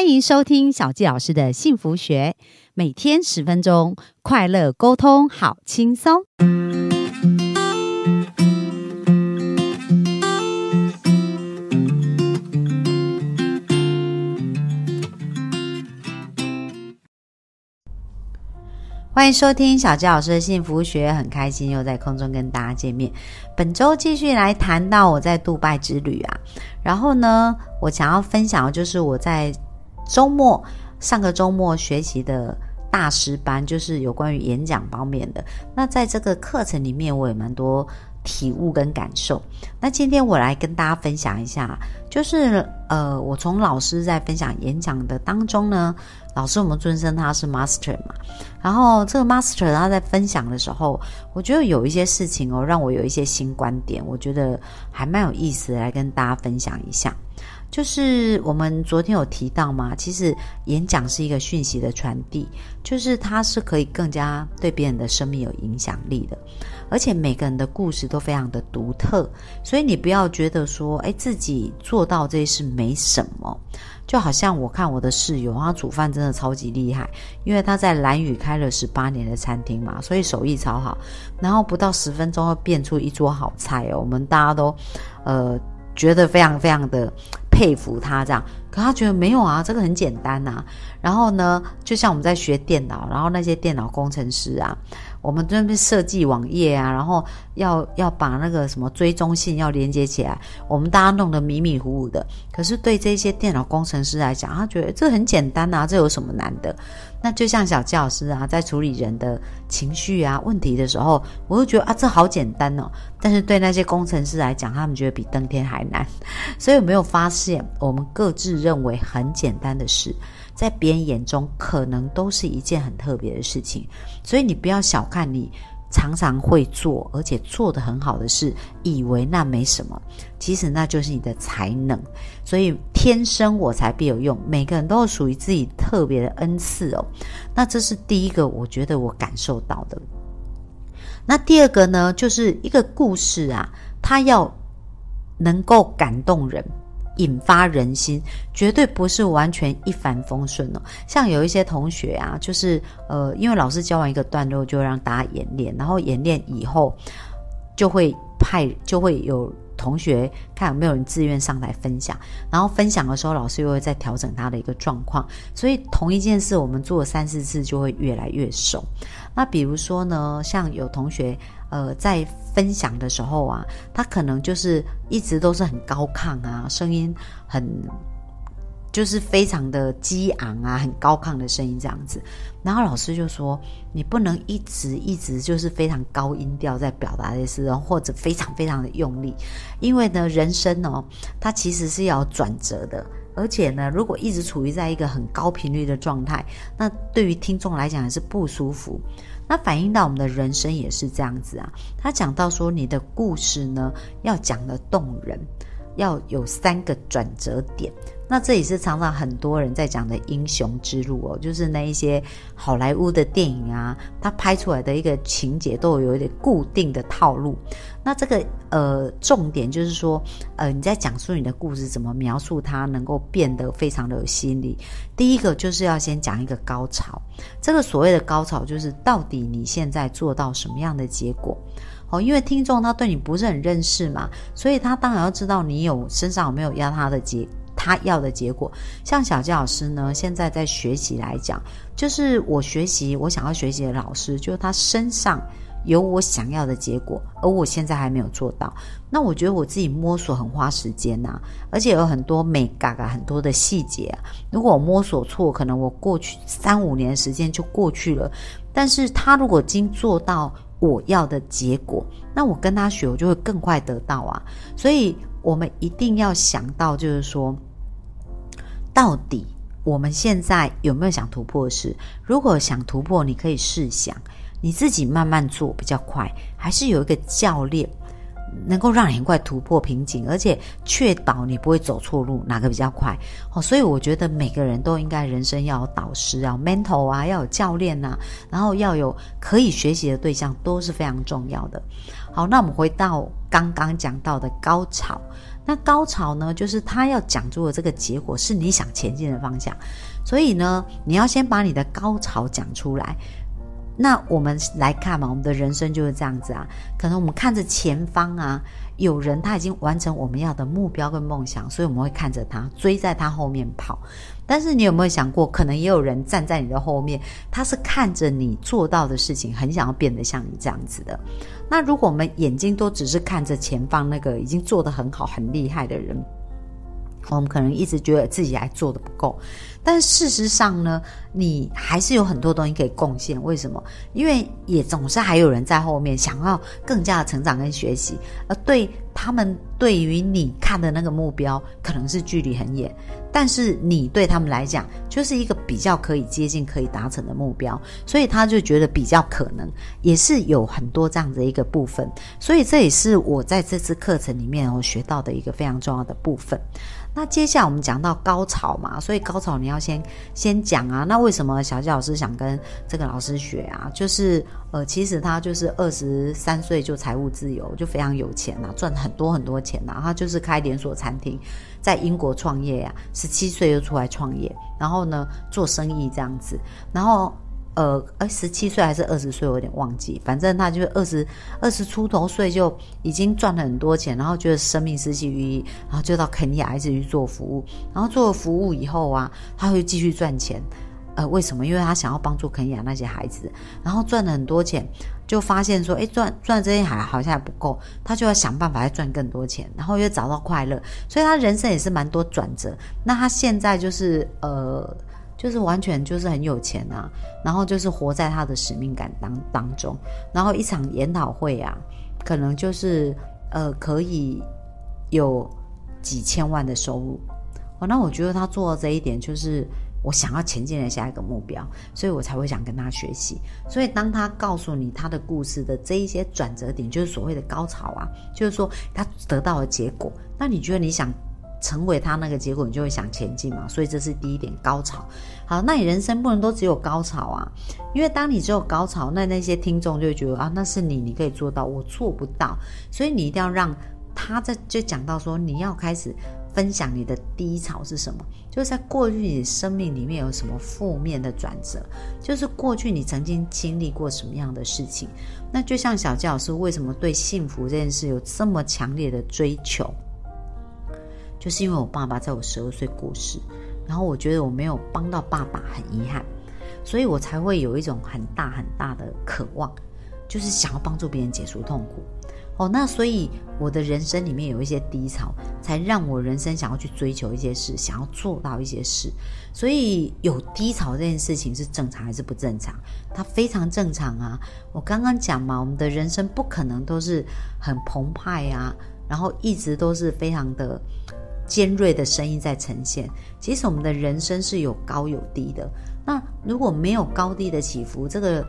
欢迎收听小纪老师的幸福学，每天十分钟，快乐沟通，好轻松。欢迎收听小纪老师的幸福学，很开心又在空中跟大家见面。本周继续来谈到我在杜拜之旅啊，然后呢，我想要分享的就是我在周末上个周末学习的大师班，就是有关于演讲方面的。那在这个课程里面，我也蛮多体悟跟感受。那今天我来跟大家分享一下，就是呃，我从老师在分享演讲的当中呢。老师，我们尊称他是 master 嘛，然后这个 master 他在分享的时候，我觉得有一些事情哦，让我有一些新观点，我觉得还蛮有意思，来跟大家分享一下。就是我们昨天有提到嘛，其实演讲是一个讯息的传递，就是它是可以更加对别人的生命有影响力的，而且每个人的故事都非常的独特，所以你不要觉得说，哎，自己做到这些事没什么。就好像我看我的室友，他煮饭真的超级厉害，因为他在蓝屿开了十八年的餐厅嘛，所以手艺超好。然后不到十分钟，会变出一桌好菜哦，我们大家都，呃，觉得非常非常的佩服他这样。可他觉得没有啊，这个很简单呐。然后呢，就像我们在学电脑，然后那些电脑工程师啊。我们这边设计网页啊，然后要要把那个什么追踪性要连接起来，我们大家弄得迷迷糊糊的。可是对这些电脑工程师来讲，他觉得这很简单啊，这有什么难的？那就像小教师啊，在处理人的情绪啊问题的时候，我就觉得啊，这好简单哦。但是对那些工程师来讲，他们觉得比登天还难。所以有没有发现，我们各自认为很简单的事？在别人眼中，可能都是一件很特别的事情，所以你不要小看你常常会做而且做得很好的事，以为那没什么，其实那就是你的才能。所以天生我材必有用，每个人都有属于自己特别的恩赐哦。那这是第一个，我觉得我感受到的。那第二个呢，就是一个故事啊，它要能够感动人。引发人心，绝对不是完全一帆风顺哦。像有一些同学啊，就是呃，因为老师教完一个段落，就让大家演练，然后演练以后，就会派就会有同学看有没有人自愿上台分享，然后分享的时候，老师又会再调整他的一个状况。所以同一件事，我们做三四次，就会越来越熟。那比如说呢，像有同学。呃，在分享的时候啊，他可能就是一直都是很高亢啊，声音很就是非常的激昂啊，很高亢的声音这样子。然后老师就说，你不能一直一直就是非常高音调在表达这些事，或者非常非常的用力，因为呢，人生哦，它其实是要转折的，而且呢，如果一直处于在一个很高频率的状态，那对于听众来讲也是不舒服。那反映到我们的人生也是这样子啊。他讲到说，你的故事呢要讲得动人，要有三个转折点。那这也是常常很多人在讲的英雄之路哦，就是那一些好莱坞的电影啊，它拍出来的一个情节都有一点固定的套路。那这个呃重点就是说，呃你在讲述你的故事，怎么描述它能够变得非常的有吸引力？第一个就是要先讲一个高潮，这个所谓的高潮就是到底你现在做到什么样的结果？哦，因为听众他对你不是很认识嘛，所以他当然要知道你有身上有没有压他的结。他要的结果，像小杰老师呢，现在在学习来讲，就是我学习我想要学习的老师，就是他身上有我想要的结果，而我现在还没有做到。那我觉得我自己摸索很花时间呐，而且有很多美嘎嘎很多的细节啊。如果我摸索错，可能我过去三五年时间就过去了。但是他如果已经做到我要的结果，那我跟他学，我就会更快得到啊。所以我们一定要想到，就是说。到底我们现在有没有想突破的事？如果想突破，你可以试想，你自己慢慢做比较快，还是有一个教练能够让你很快突破瓶颈，而且确保你不会走错路，哪个比较快？哦，所以我觉得每个人都应该人生要有导师啊，mentor 啊，要有教练呐，然后要有可以学习的对象，都是非常重要的。好，那我们回到刚刚讲到的高潮。那高潮呢，就是他要讲出的这个结果是你想前进的方向，所以呢，你要先把你的高潮讲出来。那我们来看嘛，我们的人生就是这样子啊。可能我们看着前方啊，有人他已经完成我们要的目标跟梦想，所以我们会看着他，追在他后面跑。但是你有没有想过，可能也有人站在你的后面，他是看着你做到的事情，很想要变得像你这样子的。那如果我们眼睛都只是看着前方那个已经做得很好、很厉害的人，我们可能一直觉得自己还做的不够。但事实上呢，你还是有很多东西可以贡献。为什么？因为也总是还有人在后面想要更加的成长跟学习，而对他们对于你看的那个目标，可能是距离很远，但是你对他们来讲，就是一个比较可以接近、可以达成的目标，所以他就觉得比较可能，也是有很多这样的一个部分。所以这也是我在这次课程里面我学到的一个非常重要的部分。那接下来我们讲到高潮嘛，所以高潮你要先先讲啊。那为什么小杰老师想跟这个老师学啊？就是呃，其实他就是二十三岁就财务自由，就非常有钱呐，赚很多很多钱呐。他就是开连锁餐厅，在英国创业呀，十七岁就出来创业，然后呢做生意这样子，然后。呃，哎，十七岁还是二十岁，我有点忘记。反正他就二十二十出头岁就已经赚了很多钱，然后觉得生命失去意义，然后就到肯尼亚一直去做服务。然后做了服务以后啊，他会继续赚钱。为什么？因为他想要帮助肯尼亚那些孩子，然后赚了很多钱，就发现说，哎，赚赚这些还好像还不够，他就要想办法再赚更多钱，然后又找到快乐。所以他人生也是蛮多转折。那他现在就是呃。就是完全就是很有钱啊，然后就是活在他的使命感当当中，然后一场研讨会啊，可能就是呃可以有几千万的收入哦。那我觉得他做到这一点，就是我想要前进的下一个目标，所以我才会想跟他学习。所以当他告诉你他的故事的这一些转折点，就是所谓的高潮啊，就是说他得到了结果，那你觉得你想？成为他那个结果，你就会想前进嘛。所以这是第一点高潮。好，那你人生不能都只有高潮啊，因为当你只有高潮，那那些听众就会觉得啊，那是你，你可以做到，我做不到。所以你一定要让他在就讲到说，你要开始分享你的低潮是什么，就是在过去你生命里面有什么负面的转折，就是过去你曾经经历过什么样的事情。那就像小教老师为什么对幸福这件事有这么强烈的追求？就是因为我爸爸在我十二岁过世，然后我觉得我没有帮到爸爸，很遗憾，所以我才会有一种很大很大的渴望，就是想要帮助别人解除痛苦。哦，那所以我的人生里面有一些低潮，才让我人生想要去追求一些事，想要做到一些事。所以有低潮这件事情是正常还是不正常？它非常正常啊！我刚刚讲嘛，我们的人生不可能都是很澎湃啊，然后一直都是非常的。尖锐的声音在呈现。其实我们的人生是有高有低的。那如果没有高低的起伏，这个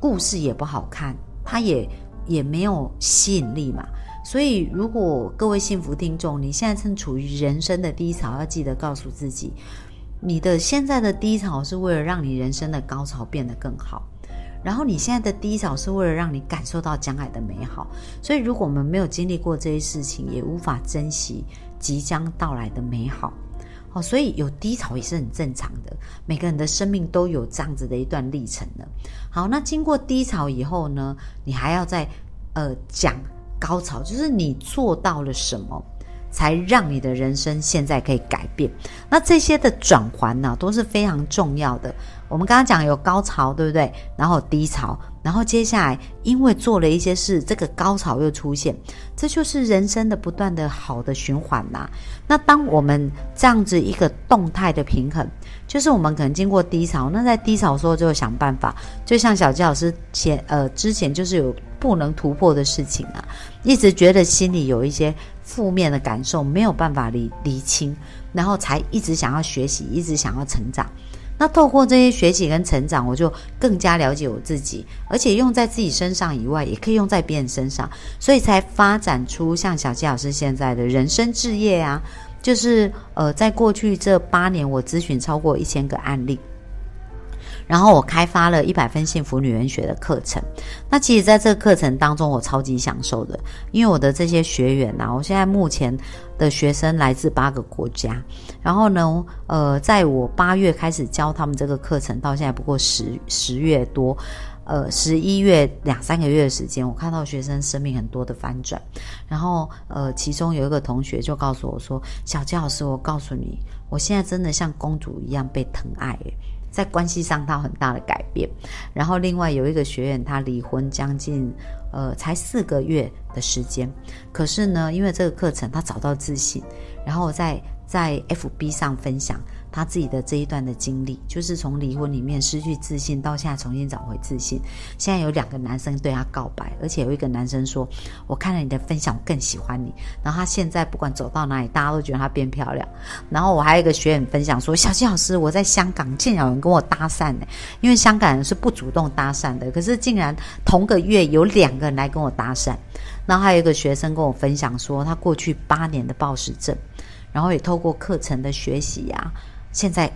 故事也不好看，它也也没有吸引力嘛。所以，如果各位幸福听众，你现在正处于人生的低潮，要记得告诉自己，你的现在的低潮是为了让你人生的高潮变得更好。然后你现在的低潮是为了让你感受到将来的美好。所以，如果我们没有经历过这些事情，也无法珍惜。即将到来的美好，哦，所以有低潮也是很正常的。每个人的生命都有这样子的一段历程的。好，那经过低潮以后呢，你还要再呃讲高潮，就是你做到了什么，才让你的人生现在可以改变。那这些的转环呢，都是非常重要的。我们刚刚讲有高潮，对不对？然后低潮。然后接下来，因为做了一些事，这个高潮又出现，这就是人生的不断的好的循环呐。那当我们这样子一个动态的平衡，就是我们可能经过低潮，那在低潮的时候就想办法，就像小吉老师前呃之前就是有不能突破的事情啊，一直觉得心里有一些负面的感受，没有办法理理清，然后才一直想要学习，一直想要成长。那透过这些学习跟成长，我就更加了解我自己，而且用在自己身上以外，也可以用在别人身上，所以才发展出像小七老师现在的人生置业啊，就是呃，在过去这八年，我咨询超过一千个案例，然后我开发了一百分幸福女人学的课程。那其实在这个课程当中，我超级享受的，因为我的这些学员呐，我现在目前的学生来自八个国家。然后呢，呃，在我八月开始教他们这个课程，到现在不过十十月多。呃，十一月两三个月的时间，我看到学生生命很多的翻转，然后呃，其中有一个同学就告诉我说：“小杰老师，我告诉你，我现在真的像公主一样被疼爱，在关系上他很大的改变。”然后另外有一个学员，他离婚将近呃才四个月的时间，可是呢，因为这个课程他找到自信，然后在在 FB 上分享。他自己的这一段的经历，就是从离婚里面失去自信，到现在重新找回自信。现在有两个男生对他告白，而且有一个男生说：“我看了你的分享，我更喜欢你。”然后他现在不管走到哪里，大家都觉得他变漂亮。然后我还有一个学员分享说：“小七老师，我在香港竟然有人跟我搭讪呢，因为香港人是不主动搭讪的，可是竟然同个月有两个人来跟我搭讪。”然后还有一个学生跟我分享说，他过去八年的暴食症，然后也透过课程的学习呀。现在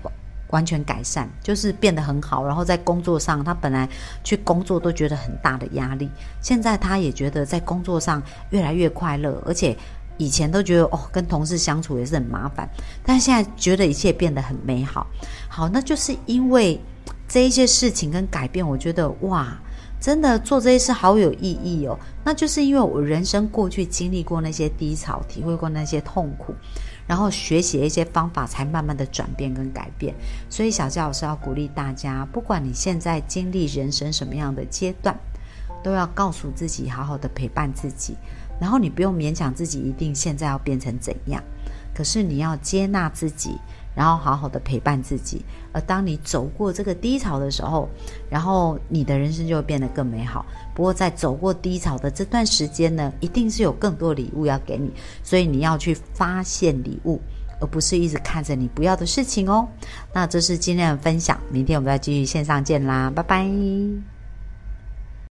完全改善，就是变得很好。然后在工作上，他本来去工作都觉得很大的压力，现在他也觉得在工作上越来越快乐，而且以前都觉得哦，跟同事相处也是很麻烦，但现在觉得一切变得很美好。好，那就是因为这一些事情跟改变，我觉得哇，真的做这些事好有意义哦。那就是因为我人生过去经历过那些低潮，体会过那些痛苦。然后学习一些方法，才慢慢的转变跟改变。所以小佳老师要鼓励大家，不管你现在经历人生什么样的阶段，都要告诉自己，好好的陪伴自己。然后你不用勉强自己一定现在要变成怎样，可是你要接纳自己。然后好好的陪伴自己，而当你走过这个低潮的时候，然后你的人生就会变得更美好。不过在走过低潮的这段时间呢，一定是有更多礼物要给你，所以你要去发现礼物，而不是一直看着你不要的事情哦。那这是今天的分享，明天我们再继续线上见啦，拜拜。